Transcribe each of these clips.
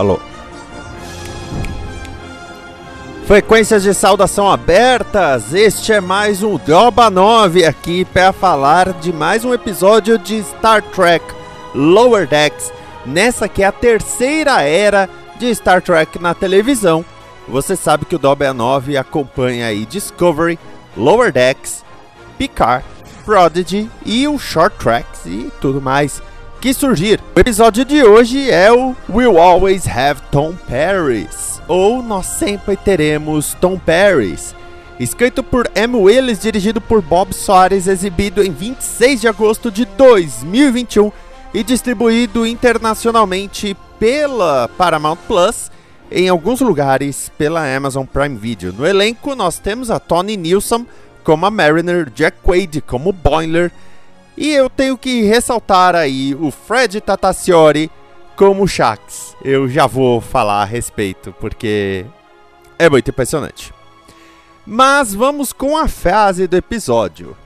Alô. Frequências de saudação abertas, este é mais um Droba 9 aqui para falar de mais um episódio de Star Trek Lower Decks, nessa que é a terceira era de Star Trek na televisão. Você sabe que o Droba 9 acompanha aí Discovery, Lower Decks, Picard, Prodigy e o Short Tracks e tudo mais que surgir. O episódio de hoje é o We'll Always Have Tom Paris, ou Nós Sempre Teremos Tom Paris. Escrito por M. Willis, dirigido por Bob Soares, exibido em 26 de agosto de 2021 e distribuído internacionalmente pela Paramount Plus, em alguns lugares pela Amazon Prime Video. No elenco nós temos a Tony Nilsson como a Mariner, Jack Quaid como Boiler, e eu tenho que ressaltar aí o Fred Tataciori como Shax. Eu já vou falar a respeito, porque é muito impressionante. Mas vamos com a frase do episódio.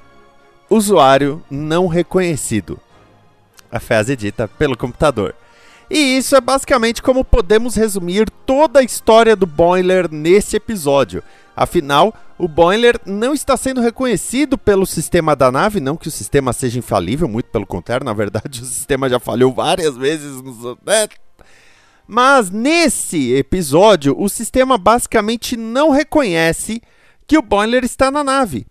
Usuário não reconhecido. A frase dita pelo computador. E isso é basicamente como podemos resumir toda a história do Boiler nesse episódio. Afinal, o Boiler não está sendo reconhecido pelo sistema da nave, não que o sistema seja infalível, muito pelo contrário, na verdade o sistema já falhou várias vezes. Nos... Né? Mas nesse episódio, o sistema basicamente não reconhece que o Boiler está na nave.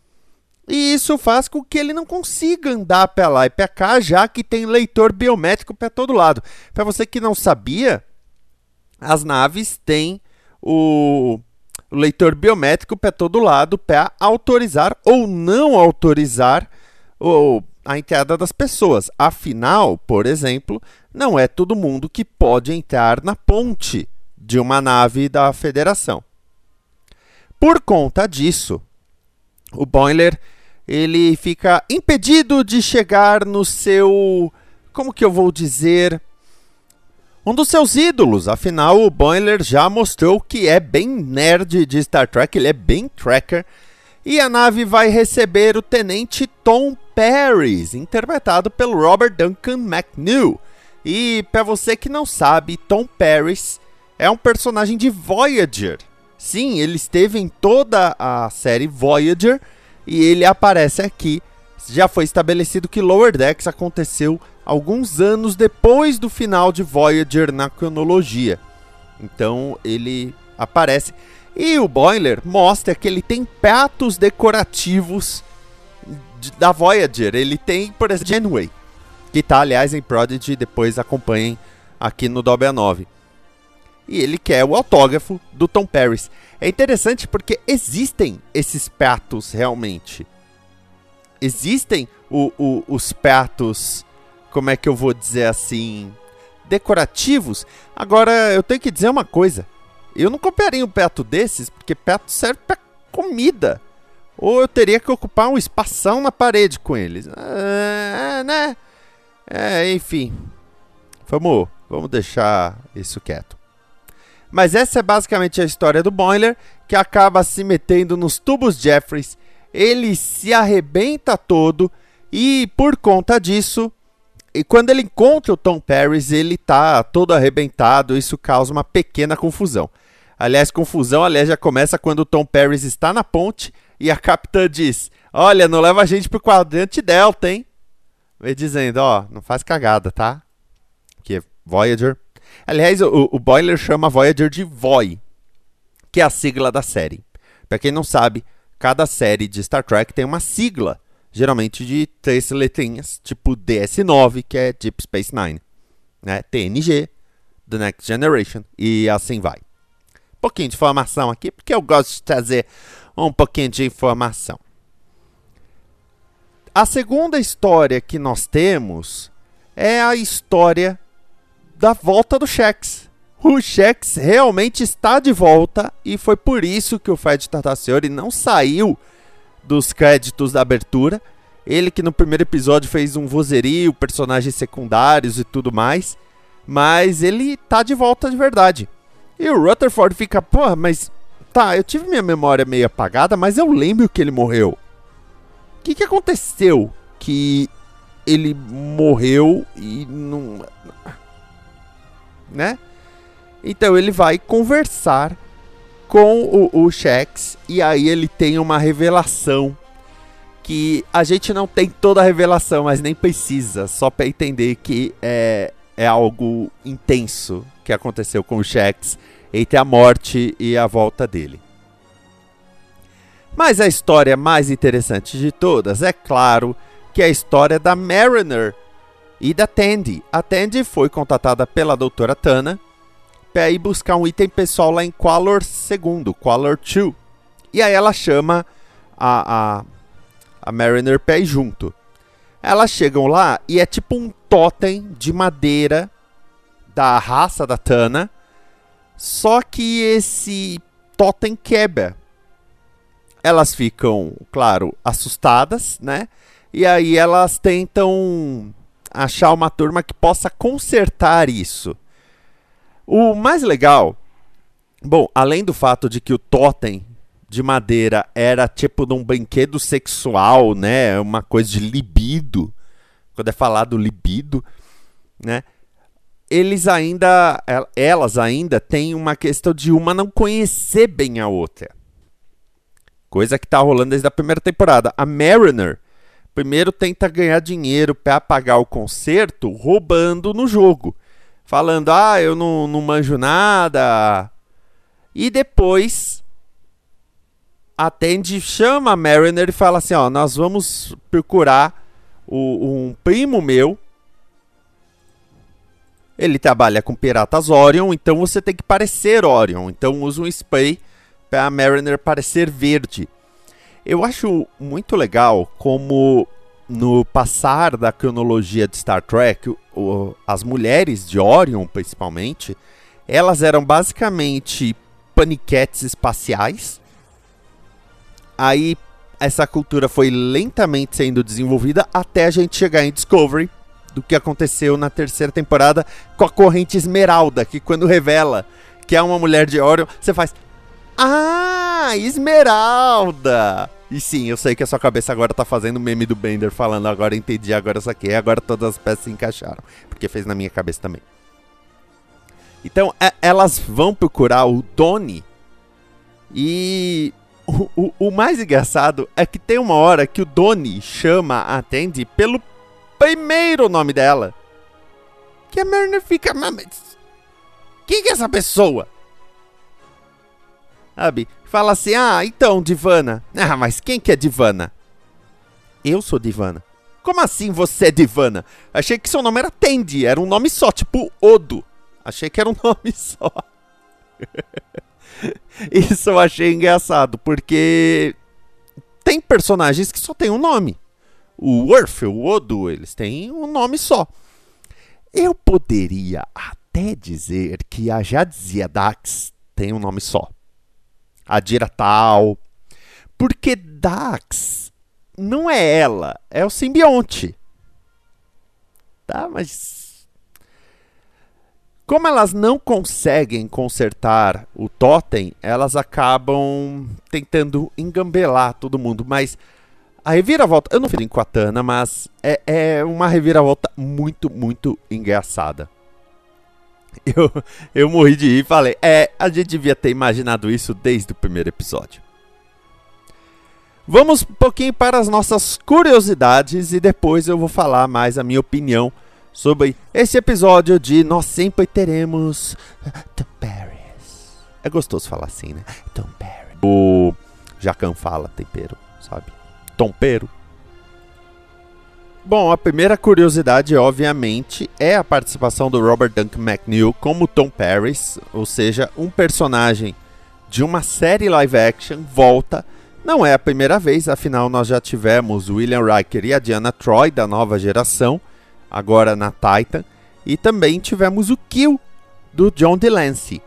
E isso faz com que ele não consiga andar para lá e para cá, já que tem leitor biométrico para todo lado. Para você que não sabia, as naves têm o o leitor biométrico para todo lado para autorizar ou não autorizar ou a entrada das pessoas. Afinal, por exemplo, não é todo mundo que pode entrar na ponte de uma nave da Federação. Por conta disso, o Boiler ele fica impedido de chegar no seu, como que eu vou dizer, um dos seus ídolos. Afinal, o Boiler já mostrou que é bem nerd de Star Trek, ele é bem tracker. E a nave vai receber o tenente Tom Paris, interpretado pelo Robert Duncan McNeil. E para você que não sabe, Tom Paris é um personagem de Voyager. Sim, ele esteve em toda a série Voyager e ele aparece aqui. Já foi estabelecido que Lower Decks aconteceu alguns anos depois do final de Voyager na cronologia. Então ele aparece. E o Boiler mostra que ele tem pratos decorativos de, da Voyager. Ele tem, por exemplo, Genway, que está, aliás, em Prodigy, depois acompanhem aqui no Dolby A9. E ele quer o autógrafo do Tom Paris. É interessante porque existem esses pratos realmente. Existem o, o, os pratos como é que eu vou dizer assim, decorativos. Agora, eu tenho que dizer uma coisa. Eu não compraria um peto desses, porque peto serve para comida. Ou eu teria que ocupar um espação na parede com eles. É, né? É, enfim. Vamos, vamos deixar isso quieto. Mas essa é basicamente a história do Boiler, que acaba se metendo nos tubos Jeffries. Ele se arrebenta todo e por conta disso e quando ele encontra o Tom Paris, ele tá todo arrebentado, isso causa uma pequena confusão. Aliás, confusão, aliás, já começa quando o Tom Paris está na ponte e a capitã diz: Olha, não leva a gente pro quadrante Delta, hein? Vem dizendo: Ó, não faz cagada, tá? Que é Voyager. Aliás, o, o Boiler chama Voyager de VOI, que é a sigla da série. Para quem não sabe, cada série de Star Trek tem uma sigla geralmente de três letrinhas, tipo DS9, que é Deep Space Nine. né? TNG, The Next Generation e assim vai. Um pouquinho de informação aqui, porque eu gosto de trazer um pouquinho de informação. A segunda história que nós temos é a história da volta do Shex. O Shex realmente está de volta e foi por isso que o Fred Tartaciori não saiu dos créditos da abertura. Ele que no primeiro episódio fez um vozerio, personagens secundários e tudo mais. Mas ele tá de volta de verdade. E o Rutherford fica, porra, mas tá, eu tive minha memória meio apagada, mas eu lembro que ele morreu. O que, que aconteceu que ele morreu e não. Né? Então ele vai conversar com o, o Shex e aí ele tem uma revelação que a gente não tem toda a revelação, mas nem precisa, só para entender que é, é algo intenso que aconteceu com o Shex entre a morte e a volta dele. Mas a história mais interessante de todas, é claro, que é a história da Mariner e da Tandy. A Tandy foi contatada pela doutora Tana para ir buscar um item pessoal lá em Qualor II, Qualor 2. E aí ela chama a, a, a Mariner ir junto. Elas chegam lá e é tipo um totem de madeira da raça da Tana. Só que esse totem quebra. Elas ficam, claro, assustadas, né? E aí elas tentam achar uma turma que possa consertar isso. O mais legal, bom, além do fato de que o totem de madeira era tipo de um brinquedo sexual, né? Uma coisa de libido. Quando é falado libido, né? Eles ainda, elas ainda têm uma questão de uma não conhecer bem a outra. Coisa que tá rolando desde a primeira temporada. A Mariner primeiro tenta ganhar dinheiro para pagar o concerto roubando no jogo falando: ah, eu não, não manjo nada. E depois a Tandy chama a Mariner e fala assim: ó, nós vamos procurar o, um primo meu. Ele trabalha com piratas Orion, então você tem que parecer Orion. Então usa um spray para a Mariner parecer verde. Eu acho muito legal como no passar da cronologia de Star Trek, o, as mulheres de Orion, principalmente, elas eram basicamente paniquetes espaciais. Aí essa cultura foi lentamente sendo desenvolvida até a gente chegar em Discovery, do que aconteceu na terceira temporada com a corrente Esmeralda, que quando revela que é uma mulher de Orion, você faz: Ah, Esmeralda! E sim, eu sei que a sua cabeça agora tá fazendo meme do Bender falando, agora entendi, agora saquei, agora todas as peças se encaixaram. Porque fez na minha cabeça também. Então, é, elas vão procurar o Tony. E o, o, o, mais engraçado é que tem uma hora que o Doni chama a Tandy pelo primeiro nome dela. Que a Mariner fica, quem que é essa pessoa? Sabe? Fala assim: "Ah, então, Divana". Ah, mas quem que é Divana? Eu sou Divana. Como assim você é Divana? Achei que seu nome era Tendi, era um nome só, tipo Odo. Achei que era um nome só. Isso eu achei engraçado, porque tem personagens que só tem um nome. O Worf, o Odo, eles têm um nome só. Eu poderia até dizer que a Jadzia Dax tem um nome só a Dira tal. Porque Dax não é ela, é o simbionte. Tá, mas como elas não conseguem consertar o totem, elas acabam tentando engambelar todo mundo, mas a reviravolta, eu não fiz em Quatana, mas é, é uma reviravolta muito, muito engraçada. Eu, eu morri de rir e falei: é, a gente devia ter imaginado isso desde o primeiro episódio. Vamos um pouquinho para as nossas curiosidades e depois eu vou falar mais a minha opinião sobre esse episódio de Nós Sempre Teremos Tom Paris. É gostoso falar assim, né? Tom Paris. O Jacan fala tempero, sabe? Tompero. Bom, a primeira curiosidade, obviamente, é a participação do Robert Duncan McNeil como Tom Paris, ou seja, um personagem de uma série live action volta. Não é a primeira vez, afinal nós já tivemos William Riker e a Diana Troy da nova geração, agora na Titan, e também tivemos o Kill do John DeLancey.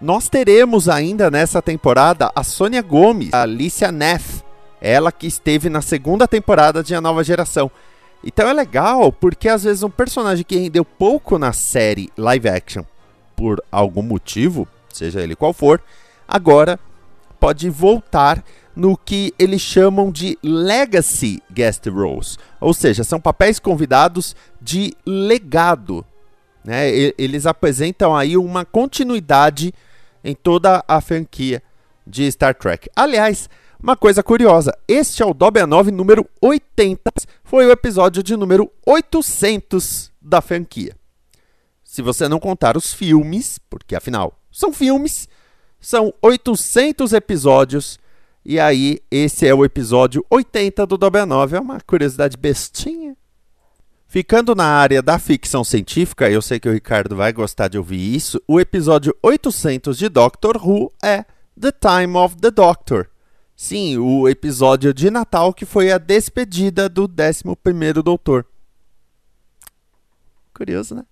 Nós teremos ainda nessa temporada a Sônia Gomes, a Alicia Neff, ela que esteve na segunda temporada de A Nova Geração. Então é legal porque às vezes um personagem que rendeu pouco na série live action por algum motivo, seja ele qual for, agora pode voltar no que eles chamam de legacy guest roles, ou seja, são papéis convidados de legado. Né? Eles apresentam aí uma continuidade em toda a franquia de Star Trek. Aliás, uma coisa curiosa, este é o Dobby 9 número 80, foi o episódio de número 800 da franquia. Se você não contar os filmes, porque afinal são filmes, são 800 episódios, e aí esse é o episódio 80 do Dobby 9, é uma curiosidade bestinha. Ficando na área da ficção científica, eu sei que o Ricardo vai gostar de ouvir isso, o episódio 800 de Doctor Who é The Time of the Doctor Sim, o episódio de Natal que foi a despedida do 11º Doutor. Curioso, né?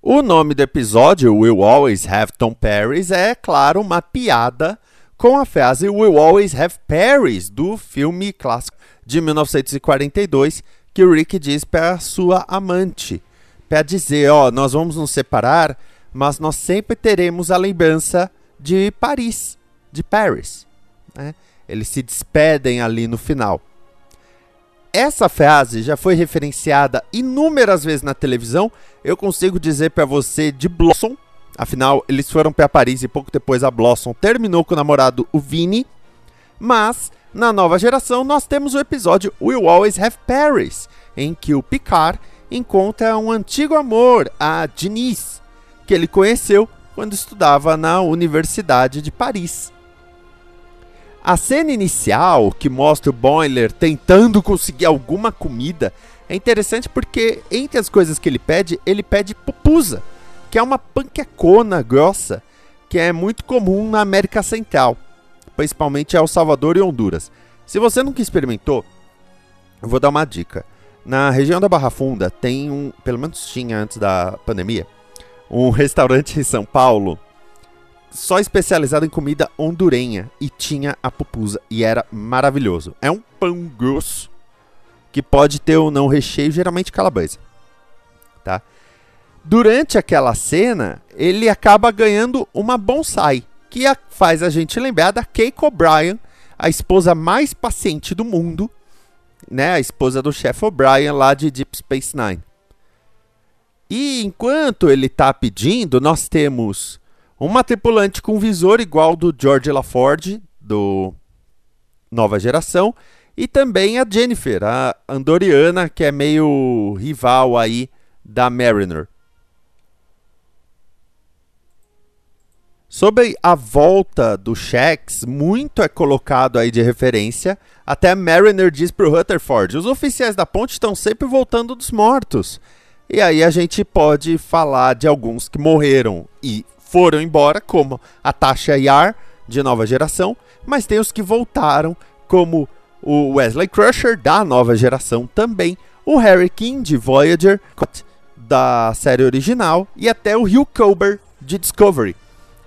O nome do episódio, Will Always Have Tom Paris, é, claro, uma piada com a frase Will Always Have Paris, do filme clássico de 1942, que o Rick diz para sua amante. Para dizer, ó, nós vamos nos separar, mas nós sempre teremos a lembrança de Paris, de Paris. Né? Eles se despedem ali no final. Essa frase já foi referenciada inúmeras vezes na televisão. Eu consigo dizer para você de Blossom. Afinal, eles foram para Paris e pouco depois a Blossom terminou com o namorado, o Vini. Mas, na nova geração, nós temos o episódio We'll Always Have Paris, em que o Picard encontra um antigo amor, a Denise, que ele conheceu quando estudava na Universidade de Paris. A cena inicial, que mostra o Boiler tentando conseguir alguma comida, é interessante porque, entre as coisas que ele pede, ele pede pupusa, que é uma panquecona grossa, que é muito comum na América Central, principalmente El Salvador e Honduras. Se você nunca experimentou, eu vou dar uma dica. Na região da Barra Funda tem um, pelo menos tinha antes da pandemia, um restaurante em São Paulo só especializado em comida hondurenha e tinha a pupusa e era maravilhoso. É um pão grosso que pode ter ou não recheio, geralmente calabresa. Tá? Durante aquela cena, ele acaba ganhando uma bonsai, que faz a gente lembrar da Keiko O'Brien, a esposa mais paciente do mundo, né? A esposa do chefe O'Brien lá de Deep Space Nine. E enquanto ele está pedindo, nós temos uma tripulante com visor igual do George LaForge, do Nova Geração, e também a Jennifer, a Andoriana, que é meio rival aí da Mariner. Sobre a volta do Shax, muito é colocado aí de referência. Até Mariner diz para o Rutherford: os oficiais da ponte estão sempre voltando dos mortos. E aí a gente pode falar de alguns que morreram e foram embora, como a Tasha Yar, de nova geração, mas tem os que voltaram, como o Wesley Crusher, da nova geração também, o Harry King, de Voyager, da série original, e até o Hugh Culber, de Discovery.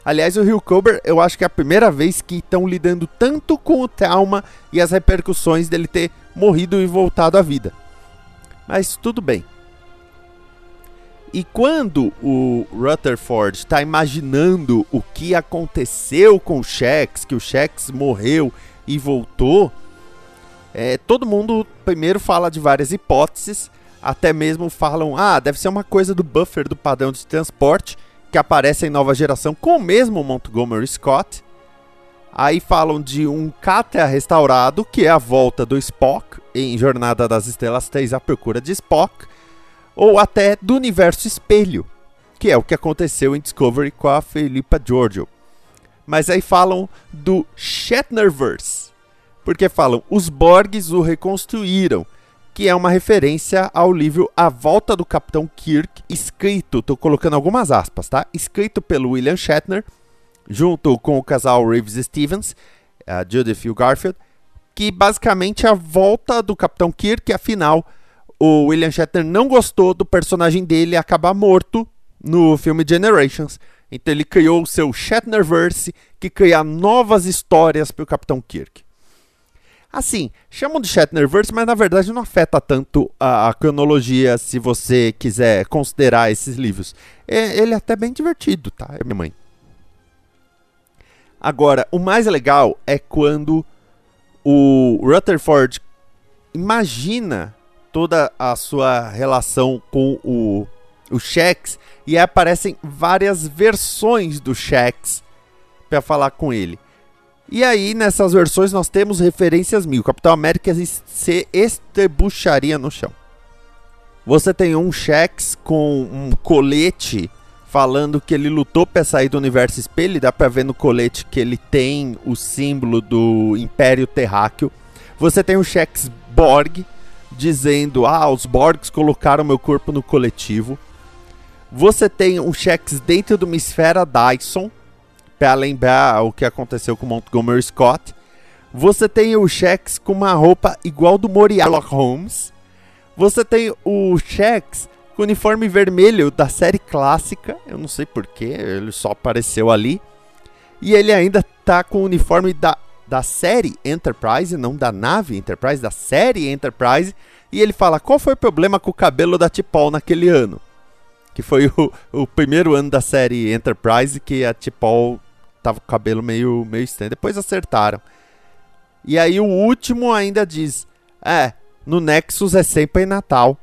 Aliás, o Hugh Culber, eu acho que é a primeira vez que estão lidando tanto com o trauma e as repercussões dele ter morrido e voltado à vida. Mas tudo bem. E quando o Rutherford está imaginando o que aconteceu com o Shax, que o Shax morreu e voltou, é, todo mundo primeiro fala de várias hipóteses, até mesmo falam, ah, deve ser uma coisa do buffer do padrão de transporte que aparece em nova geração com o mesmo Montgomery Scott. Aí falam de um Katra restaurado, que é a volta do Spock em Jornada das Estrelas 3 à procura de Spock ou até do universo espelho, que é o que aconteceu em Discovery com a Felipa Giorgio. Mas aí falam do Shatnerverse, porque falam os Borgs o reconstruíram, que é uma referência ao livro A Volta do Capitão Kirk, escrito, tô colocando algumas aspas, tá? Escrito pelo William Shatner, junto com o casal Reeves Stevens, a Judith e o Garfield, que basicamente é a volta do Capitão Kirk, afinal, o William Shatner não gostou do personagem dele acabar morto no filme Generations. Então ele criou o seu Shatnerverse, que cria novas histórias para o Capitão Kirk. Assim, chamam de Shatnerverse, mas na verdade não afeta tanto a, a cronologia se você quiser considerar esses livros. É, ele é até bem divertido, tá? É minha mãe. Agora, o mais legal é quando o Rutherford imagina toda a sua relação com o, o Shax e aparecem várias versões do Shax para falar com ele. E aí, nessas versões, nós temos referências mil. Capitão América se estrebucharia no chão. Você tem um Shax com um colete falando que ele lutou para sair do universo espelho. Dá para ver no colete que ele tem o símbolo do Império Terráqueo. Você tem o Shax Borg dizendo: Ah, os Borgs colocaram meu corpo no coletivo. Você tem um Shax dentro de uma esfera Dyson para lembrar o que aconteceu com Montgomery Scott. Você tem o Shax com uma roupa igual do Moriarty Holmes. Você tem o Shax com uniforme vermelho da série clássica. Eu não sei porquê, ele só apareceu ali. E ele ainda tá com o uniforme da, da série Enterprise, não da nave Enterprise, da série Enterprise. E ele fala: qual foi o problema com o cabelo da T'Pol naquele ano? Que foi o, o primeiro ano da série Enterprise que a T'Pol tava com o cabelo meio, meio estranho. Depois acertaram. E aí o último ainda diz: É, no Nexus é sempre Natal.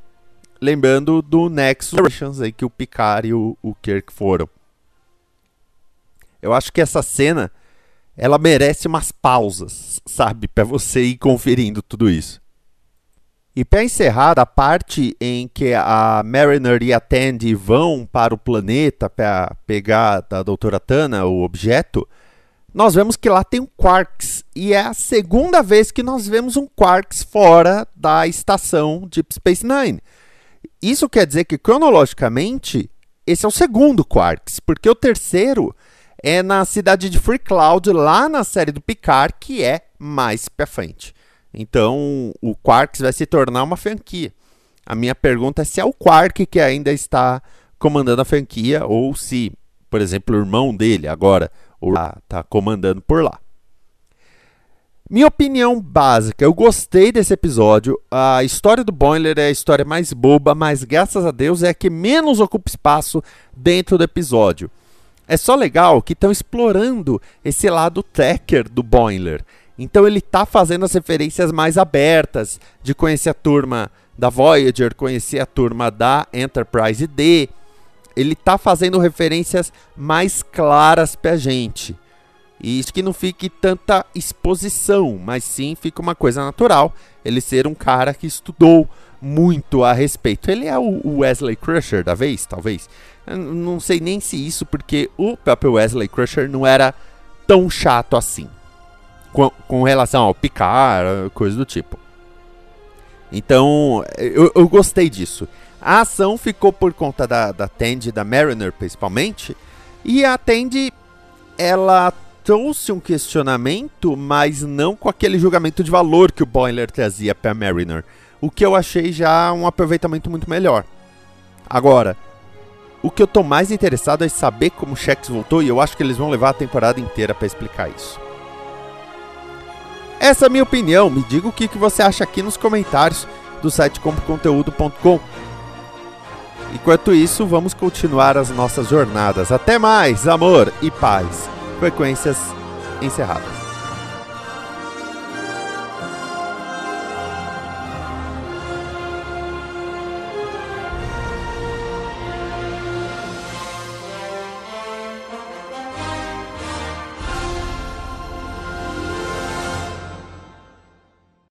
Lembrando do Nexus aí que o Picard e o, o Kirk foram. Eu acho que essa cena ela merece umas pausas, sabe, para você ir conferindo tudo isso. E para encerrar, a parte em que a Mariner e a Tandy vão para o planeta para pegar da doutora Tana o objeto, nós vemos que lá tem um Quarks. E é a segunda vez que nós vemos um Quarks fora da estação Deep Space Nine. Isso quer dizer que, cronologicamente, esse é o segundo Quarks, porque o terceiro é na cidade de Free Cloud, lá na série do Picard, que é mais para frente. Então, o Quarks vai se tornar uma franquia. A minha pergunta é se é o Quark que ainda está comandando a franquia ou se, por exemplo, o irmão dele agora está comandando por lá. Minha opinião básica, eu gostei desse episódio. A história do Boiler é a história mais boba, mas graças a Deus é a que menos ocupa espaço dentro do episódio. É só legal que estão explorando esse lado tracker do Boiler. Então ele tá fazendo as referências mais abertas, de conhecer a turma da Voyager, conhecer a turma da Enterprise D. Ele tá fazendo referências mais claras pra gente. E isso que não fique tanta exposição, mas sim fica uma coisa natural. Ele ser um cara que estudou muito a respeito. Ele é o Wesley Crusher da vez, talvez. Não sei nem se isso, porque o próprio Wesley Crusher não era tão chato assim com, com relação ao picar, coisa do tipo. Então, eu, eu gostei disso. A ação ficou por conta da, da Tandy, da Mariner principalmente, e a Tandy, ela trouxe um questionamento, mas não com aquele julgamento de valor que o Boiler trazia para Mariner, o que eu achei já um aproveitamento muito melhor. Agora, o que eu tô mais interessado é saber como o Shex voltou e eu acho que eles vão levar a temporada inteira para explicar isso. Essa é a minha opinião. Me diga o que, que você acha aqui nos comentários do site compoconteúdo.com. Enquanto isso, vamos continuar as nossas jornadas. Até mais, amor e paz. Frequências encerradas.